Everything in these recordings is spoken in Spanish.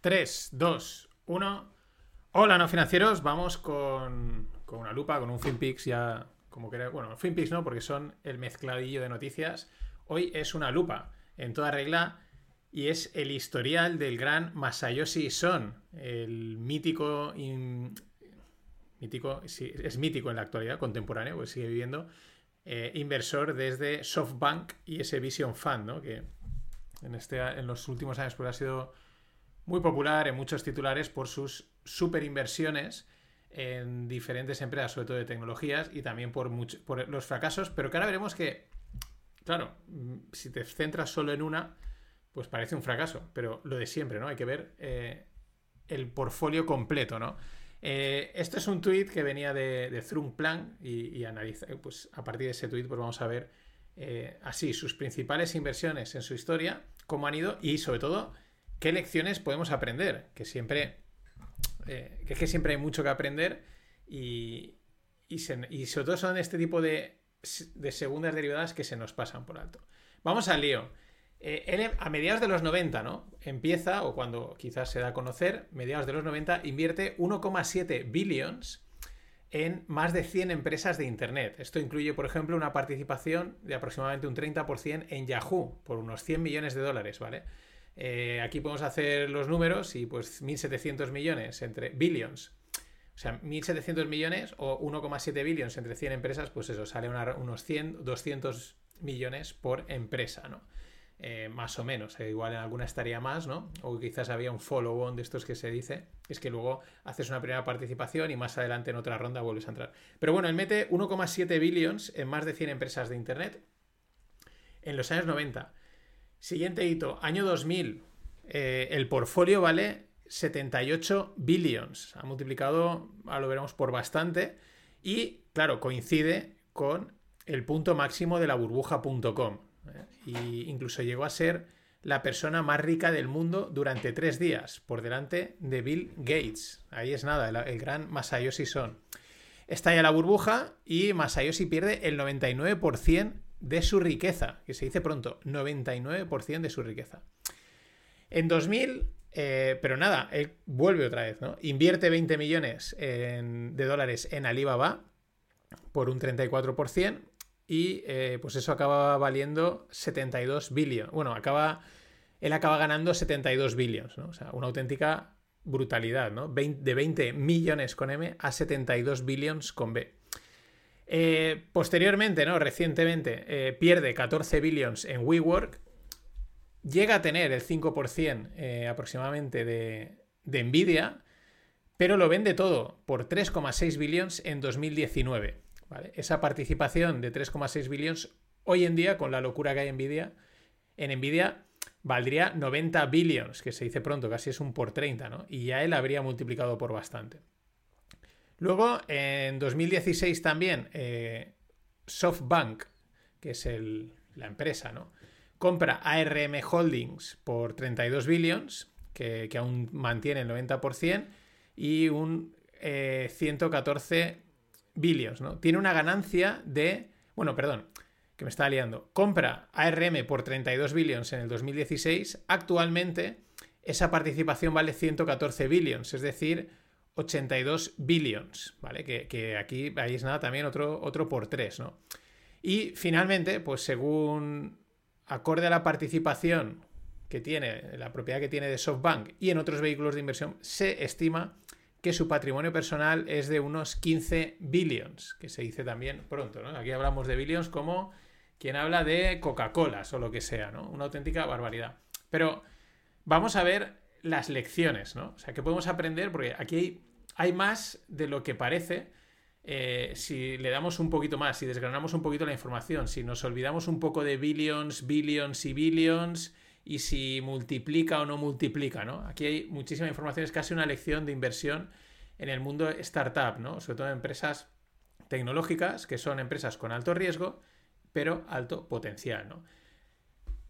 3, 2, 1. Hola, no financieros. Vamos con, con una lupa, con un FinPix ya como que Bueno, FinPix no, porque son el mezcladillo de noticias. Hoy es una lupa en toda regla y es el historial del gran Masayoshi Son, el mítico. mítico es mítico en la actualidad, contemporáneo, pues sigue viviendo. Eh, inversor desde SoftBank y ese Vision Fund, ¿no? que en, este, en los últimos años pues, ha sido muy popular en muchos titulares por sus super inversiones en diferentes empresas, sobre todo de tecnologías, y también por, por los fracasos, pero que ahora veremos que, claro, mm, si te centras solo en una, pues parece un fracaso, pero lo de siempre, ¿no? Hay que ver eh, el portfolio completo, ¿no? Eh, este es un tweet que venía de, de Plan y, y analiza, pues a partir de ese tweet pues vamos a ver eh, así sus principales inversiones en su historia, cómo han ido y sobre todo qué lecciones podemos aprender, que siempre eh, que que siempre hay mucho que aprender y, sobre todo son este tipo de, segundas derivadas que se nos pasan por alto. Vamos al lío. Eh, él a mediados de los 90, ¿no? Empieza, o cuando quizás se da a conocer, mediados de los 90, invierte 1,7 billions en más de 100 empresas de Internet. Esto incluye, por ejemplo, una participación de aproximadamente un 30% en Yahoo, por unos 100 millones de dólares, ¿vale? Eh, aquí podemos hacer los números y pues 1.700 millones entre billions. O sea, 1.700 millones o 1,7 billions entre 100 empresas, pues eso, sale unos 100, 200 millones por empresa, ¿no? Eh, más o menos, eh, igual en alguna estaría más, ¿no? O quizás había un follow-on de estos que se dice, es que luego haces una primera participación y más adelante en otra ronda vuelves a entrar. Pero bueno, él mete 1,7 billions en más de 100 empresas de Internet en los años 90. Siguiente hito, año 2000. Eh, el portfolio vale 78 billions. Ha multiplicado, ahora lo veremos, por bastante. Y, claro, coincide con el punto máximo de la burbuja.com. ¿eh? Y incluso llegó a ser la persona más rica del mundo durante tres días, por delante de Bill Gates. Ahí es nada, el, el gran Masayoshi Son. Estalla la burbuja y Masayoshi pierde el 99% de su riqueza, que se dice pronto, 99% de su riqueza. En 2000, eh, pero nada, él vuelve otra vez, ¿no? Invierte 20 millones de dólares en Alibaba por un 34% y eh, pues eso acaba valiendo 72 billones. Bueno, acaba, él acaba ganando 72 billones, ¿no? O sea, una auténtica brutalidad, ¿no? de 20 millones con M a 72 billones con B. Eh, posteriormente, ¿no? Recientemente, eh, pierde 14 billions en WeWork. Llega a tener el 5% eh, aproximadamente de, Nvidia, pero lo vende todo por 3,6 billions en 2019. Esa participación de 3,6 billions hoy en día, con la locura que hay en Nvidia, en Nvidia valdría 90 billions, que se dice pronto, casi es un por 30, ¿no? Y ya él habría multiplicado por bastante. Luego, en 2016 también, eh, SoftBank, que es la empresa, ¿no? Compra ARM Holdings por 32 billions, que, aún mantiene el 90%, y un 114 eh, billions, ¿no? Tiene una ganancia de... Bueno, perdón, que me está liando. Compra ARM por 32 billions en el 2016. Actualmente, esa participación vale 114 billions, es decir, 82 billions, ¿vale? Que, aquí veis nada también otro, otro por 3, ¿no? Y finalmente, pues según acorde a la participación que tiene, la propiedad que tiene de SoftBank y en otros vehículos de inversión, se estima que su patrimonio personal es de unos 15 billions, que se dice también pronto, ¿no? Aquí hablamos de billions como quien habla de Coca-Cola o lo que sea, ¿no? Una auténtica barbaridad. Pero vamos a ver las lecciones, ¿no? O sea, ¿qué podemos aprender? Porque aquí hay, más de lo que parece. Eh, si le damos un poquito más, si desgranamos un poquito la información, si nos olvidamos un poco de billions, billions y billions, y si multiplica o no multiplica, ¿no? Aquí hay muchísima información, es casi una lección de inversión en el mundo startup, ¿no? Sobre todo en empresas tecnológicas, que son empresas con alto riesgo, pero alto potencial, ¿no?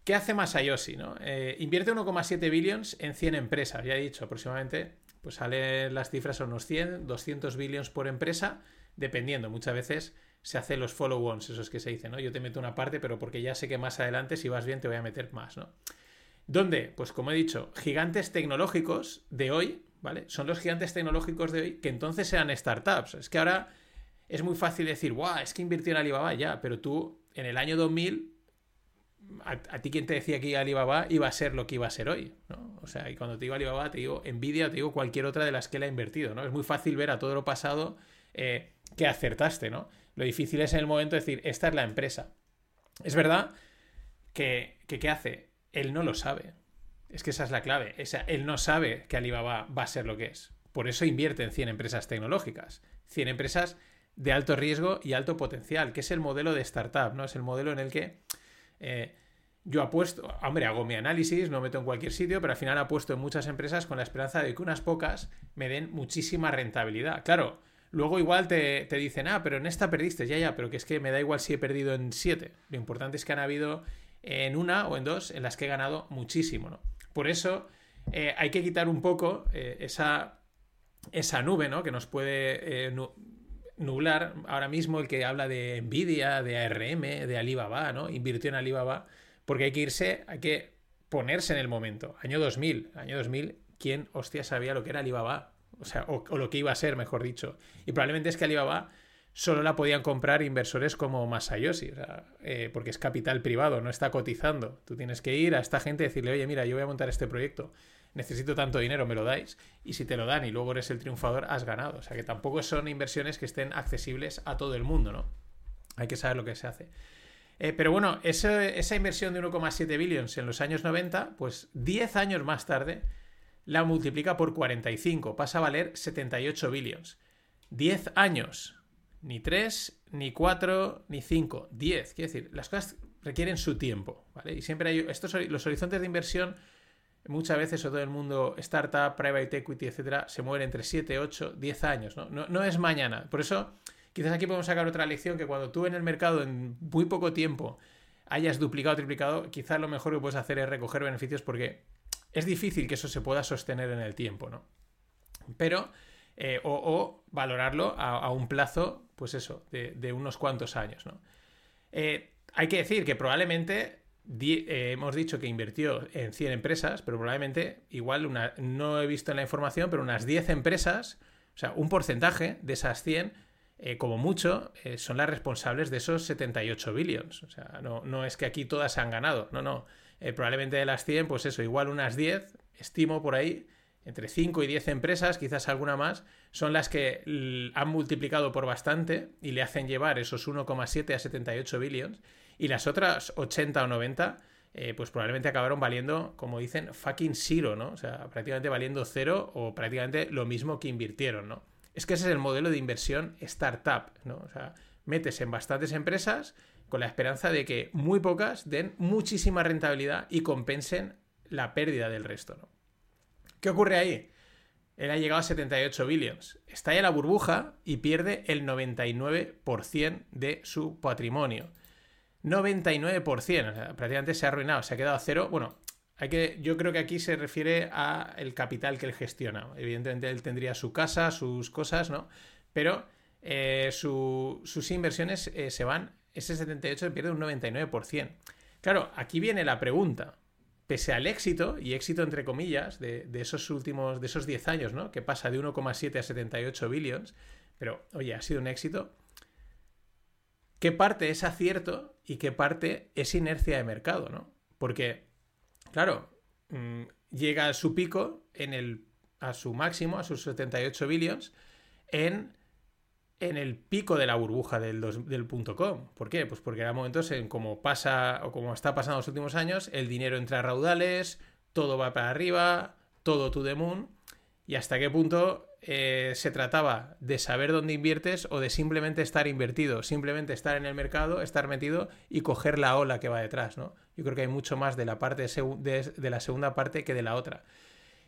¿Qué hace Masayoshi? ¿no? Eh, invierte 1,7 billions en 100 empresas, ya he dicho, aproximadamente, pues salen las cifras a unos 100, 200 billions por empresa, dependiendo, muchas veces se hacen los follow-ons, esos que se dicen, ¿no? Yo te meto una parte, pero porque ya sé que más adelante, si vas bien, te voy a meter más, ¿no? Donde, pues como he dicho, gigantes tecnológicos de hoy, ¿vale? Son los gigantes tecnológicos de hoy que entonces sean startups. Es que ahora es muy fácil decir, guau, es que invirtió en Alibaba ya, pero tú en el año 2000, a, ti quien te decía que Alibaba iba a ser lo que iba a ser hoy, ¿no? O sea, y cuando te digo Alibaba, te digo Nvidia, te digo cualquier otra de las que él ha invertido, ¿no? Es muy fácil ver a todo lo pasado eh, que acertaste, ¿no? Lo difícil es en el momento decir, esta es la empresa. Es verdad que, que ¿qué hace? él no lo sabe. Es que esa es la clave. Él no sabe que Alibaba va a ser lo que es. Por eso invierte en 100 empresas tecnológicas. 100 empresas de alto riesgo y alto potencial, que es el modelo de startup, ¿no? Es el modelo en el que eh, yo apuesto, hombre, hago mi análisis, no meto en cualquier sitio, pero al final apuesto en muchas empresas con la esperanza de que unas pocas me den muchísima rentabilidad. Claro, luego igual te, te dicen, ah, pero en esta perdiste, ya, ya, pero que es que me da igual si he perdido en 7. Lo importante es que han habido en una o en dos en las que he ganado muchísimo. ¿no? Por eso eh, hay que quitar un poco eh, esa, esa nube ¿no? que nos puede eh, nublar ahora mismo el que habla de Nvidia, de ARM, de Alibaba, ¿no? invirtió en Alibaba, porque hay que irse, hay que ponerse en el momento. Año 2000, año 2000, ¿quién hostia sabía lo que era Alibaba? O sea, o, o lo que iba a ser, mejor dicho. Y probablemente es que Alibaba solo la podían comprar inversores como Masayoshi, eh, porque es capital privado, no está cotizando. Tú tienes que ir a esta gente y decirle, oye, mira, yo voy a montar este proyecto, necesito tanto dinero, me lo dais. Y si te lo dan y luego eres el triunfador, has ganado. O sea que tampoco son inversiones que estén accesibles a todo el mundo, ¿no? Hay que saber lo que se hace. Eh, pero bueno, esa inversión de 1,7 billions en los años 90, pues 10 años más tarde la multiplica por 45, pasa a valer 78 billions. 10 años ni 3, ni 4, ni 5, 10. Quiero decir, las cosas requieren su tiempo, ¿vale? Y siempre hay estos los horizontes de inversión muchas veces, o todo el mundo startup, private equity, etcétera, se mueven entre 7, 8, 10 años, ¿no? ¿no? No es mañana. Por eso, quizás aquí podemos sacar otra lección que cuando tú en el mercado en muy poco tiempo hayas duplicado, triplicado, quizás lo mejor que puedes hacer es recoger beneficios porque es difícil que eso se pueda sostener en el tiempo, ¿no? Pero eh, o, valorarlo a, un plazo, pues eso, de, unos cuantos años. ¿no? Eh, hay que decir que probablemente eh, hemos dicho que invirtió en 100 empresas, pero probablemente, igual, no he visto en la información, pero unas 10 empresas, o sea, un porcentaje de esas 100, como mucho, son las responsables de esos 78 billions. O sea, no, no es que aquí todas se han ganado, no, no. probablemente de las 100, pues eso, igual unas 10, estimo por ahí, entre 5 y 10 empresas, quizás alguna más, son las que han multiplicado por bastante y le hacen llevar esos 1,7 a 78 billions. Y las otras 80 o 90, eh, pues probablemente acabaron valiendo, como dicen, fucking zero, ¿no? O sea, prácticamente valiendo cero o prácticamente lo mismo que invirtieron, ¿no? Es que ese es el modelo de inversión startup, ¿no? O sea, metes en bastantes empresas con la esperanza de que muy pocas den muchísima rentabilidad y compensen la pérdida del resto, ¿no? ¿Qué ocurre ahí? Él ha llegado a 78 billions. Estalla la burbuja y pierde el 99% de su patrimonio. 99%, o sea, prácticamente se ha arruinado, se ha quedado a cero. Bueno, hay que, yo creo que aquí se refiere a el capital que él gestiona. Evidentemente él tendría su casa, sus cosas, ¿no? Pero eh, sus inversiones eh, se van, ese 78 pierde un 99%. Claro, aquí viene la pregunta pese al éxito, y éxito entre comillas, de, esos últimos, de esos 10 años, ¿no? Que pasa de 1,7 a 78 billions, pero oye, ha sido un éxito. ¿Qué parte es acierto y qué parte es inercia de mercado, ¿no? Porque, claro, mm, llega a su pico en el, a su máximo, a sus 78 billions, en en el pico de la burbuja del, del .com. ¿Por qué? Pues porque era momentos en como pasa o como está pasando los últimos años, el dinero entra a raudales, todo va para arriba, todo to the moon, y hasta qué punto eh, se trataba de saber dónde inviertes o de simplemente estar invertido, simplemente estar en el mercado, estar metido y coger la ola que va detrás, ¿no? Yo creo que hay mucho más de la parte de, la segunda parte que de la otra.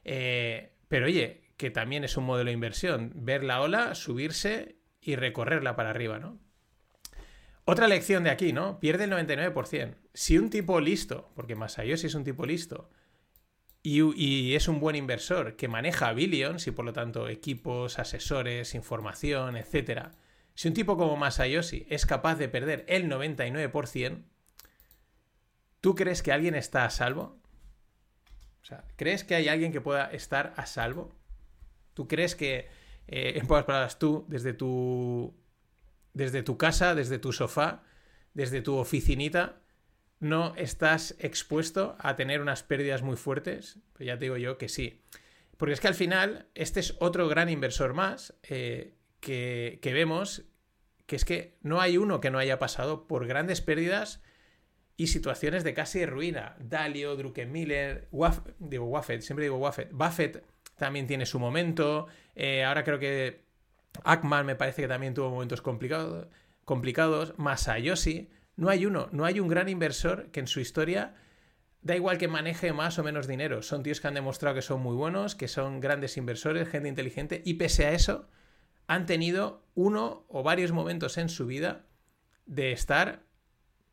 Eh, pero oye, que también es un modelo de inversión, ver la ola, subirse y recorrerla para arriba, ¿no? Otra lección de aquí, ¿no? Pierde el 99%. Si un tipo listo, porque Masayoshi es un tipo listo, y, es un buen inversor que maneja billions y por lo tanto equipos, asesores, información, etc. Si un tipo como Masayoshi es capaz de perder el 99%, ¿tú crees que alguien está a salvo? O sea, ¿crees que hay alguien que pueda estar a salvo? ¿Tú crees que, eh, en pocas palabras, tú, desde tu, desde tu casa, desde tu sofá, desde tu oficinita, no estás expuesto a tener unas pérdidas muy fuertes? Pues ya te digo yo que sí. Porque es que al final, este es otro gran inversor más eh, que, que vemos, que es que no hay uno que no haya pasado por grandes pérdidas y situaciones de casi ruina. Dalio, Druckenmiller, Waff, digo Waffet, siempre digo Waffet. Buffett también tiene su momento. Eh, ahora creo que Ackman me parece que también tuvo momentos complicados. complicados. Masayoshi. No hay uno, no hay un gran inversor que en su historia da igual que maneje más o menos dinero. Son tíos que han demostrado que son muy buenos, que son grandes inversores, gente inteligente, y pese a eso, han tenido uno o varios momentos en su vida de estar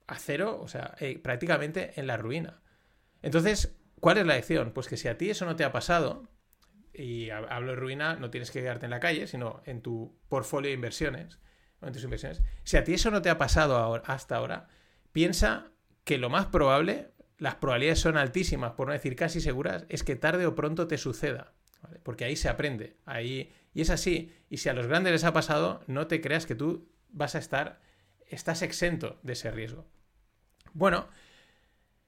a cero, o sea, eh, prácticamente en la ruina. Entonces, ¿cuál es la lección? Pues que si a ti eso no te ha pasado, y hablo de ruina, no tienes que quedarte en la calle, sino en tu portfolio de inversiones, en tus inversiones. Si a ti eso no te ha pasado hasta ahora, piensa que lo más probable, las probabilidades son altísimas, por no decir casi seguras, es que tarde o pronto te suceda. Porque ahí se aprende. Ahí... Y es así. Y si a los grandes les ha pasado, no te creas que tú vas a estar, estás exento de ese riesgo. Bueno,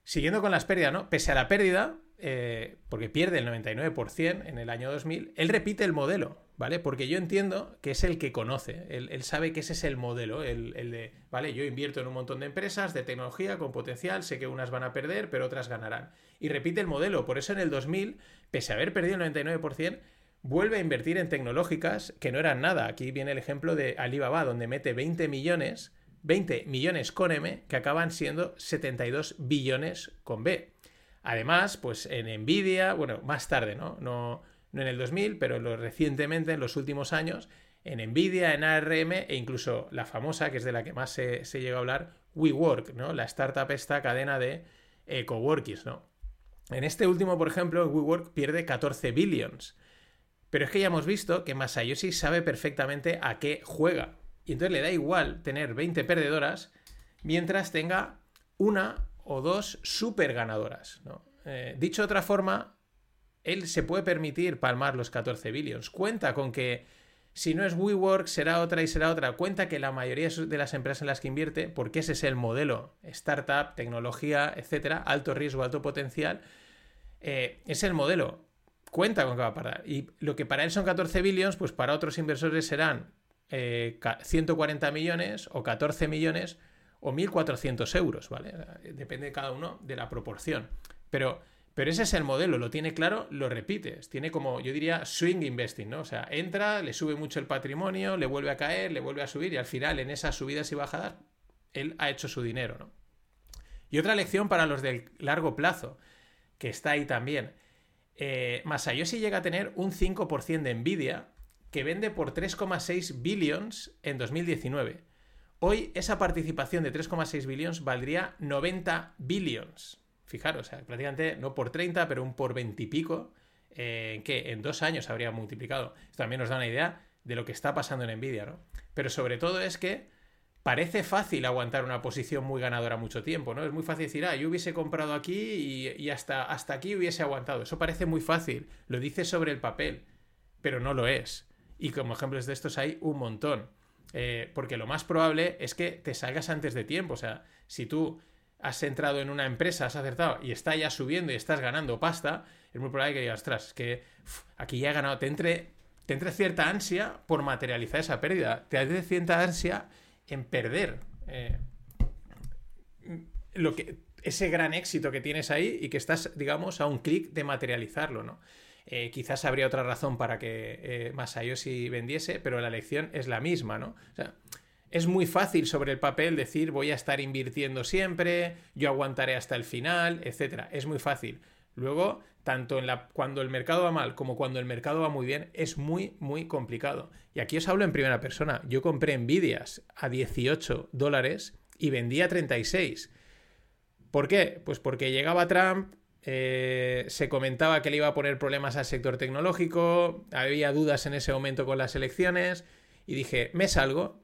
siguiendo con las pérdidas, ¿no? Pese a la pérdida, eh, porque pierde el 99% en el año 2000, él repite el modelo, ¿vale? Porque yo entiendo que es el que conoce, él, sabe que ese es el modelo, el, el, de, ¿vale? Yo invierto en un montón de empresas de tecnología con potencial, sé que unas van a perder, pero otras ganarán. Y repite el modelo, por eso en el 2000, pese a haber perdido el 99%, vuelve a invertir en tecnológicas que no eran nada. Aquí viene el ejemplo de Alibaba, donde mete 20 millones 20 millones con M que acaban siendo 72 billones con B. Además, pues en Nvidia, bueno, más tarde, ¿no? No, no en el 2000, pero lo, recientemente, en los últimos años, en Nvidia, en ARM e incluso la famosa, que es de la que más se, llega a hablar, WeWork, ¿no? La startup esta cadena de eh, ¿no? En este último, por ejemplo, WeWork pierde 14 billions. Pero es que ya hemos visto que Masayoshi sabe perfectamente a qué juega. Y entonces le da igual tener 20 perdedoras mientras tenga una o dos super ganadoras. Eh, dicho de otra forma, él se puede permitir palmar los 14 billions. Cuenta con que si no es WeWork, será otra y será otra. Cuenta que la mayoría de las empresas en las que invierte, porque ese es el modelo, startup, tecnología, etcétera, alto riesgo, alto potencial, eh, es el modelo. Cuenta con que va a parar. Y lo que para él son 14 billions, pues para otros inversores serán 140 eh, millones o 14 millones o 1.400 euros, ¿vale? Depende de cada uno de la proporción. Pero, pero ese es el modelo, lo tiene claro, lo repites. Tiene como, yo diría, swing investing, ¿no? O sea, entra, le sube mucho el patrimonio, le vuelve a caer, le vuelve a subir y al final en esas subidas y bajadas él ha hecho su dinero, ¿no? Y otra lección para los del largo plazo, que está ahí también. Eh, Masayoshi llega a tener un 5% de Nvidia que vende por 3,6 billions en 2019. Hoy esa participación de 3,6 billions valdría 90 billions. Fijaros, prácticamente no por 30, pero un por 20 y pico, que en dos años habría multiplicado. Esto también nos da una idea de lo que está pasando en Nvidia, ¿no? Pero sobre todo es que parece fácil aguantar una posición muy ganadora mucho tiempo, ¿no? Es muy fácil decir, ah, yo hubiese comprado aquí y, y hasta, hasta aquí hubiese aguantado. Eso parece muy fácil, lo dice sobre el papel, pero no lo es. Y como ejemplos de estos hay un montón. Eh, porque lo más probable es que te salgas antes de tiempo. O sea, si tú has entrado en una empresa, has acertado y está ya subiendo y estás ganando pasta, es muy probable que digas, ostras, que aquí ya he ganado. Te entre, te entre cierta ansia por materializar esa pérdida. Te entre cierta ansia en perder eh, lo que, ese gran éxito que tienes ahí y que estás, digamos, a un clic de materializarlo, ¿no? Eh, quizás habría otra razón para que eh, Masayoshi vendiese, pero la lección es la misma, ¿no? O sea, es muy fácil sobre el papel decir voy a estar invirtiendo siempre, yo aguantaré hasta el final, etc. Es muy fácil. Luego, tanto en la, cuando el mercado va mal como cuando el mercado va muy bien, es muy, muy complicado. Y aquí os hablo en primera persona. Yo compré Nvidias a 18 dólares y vendí a 36. ¿Por qué? Pues porque llegaba Trump, eh, se comentaba que le iba a poner problemas al sector tecnológico, había dudas en ese momento con las elecciones y dije, me salgo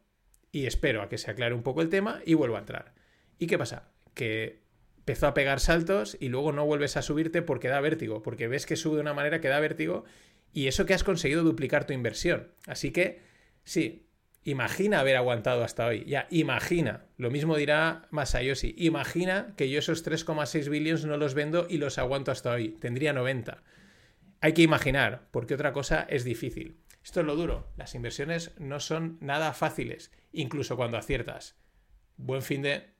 y espero a que se aclare un poco el tema y vuelvo a entrar. ¿Y qué pasa? Que empezó a pegar saltos y luego no vuelves a subirte porque da vértigo, porque ves que sube de una manera que da vértigo y eso que has conseguido duplicar tu inversión. Así que, sí, imagina haber aguantado hasta hoy. Ya, imagina. Lo mismo dirá Masayoshi. Imagina que yo esos 3,6 billions no los vendo y los aguanto hasta hoy. Tendría 90. Hay que imaginar, porque otra cosa es difícil. Esto es lo duro. Las inversiones no son nada fáciles, incluso cuando aciertas. Buen fin de...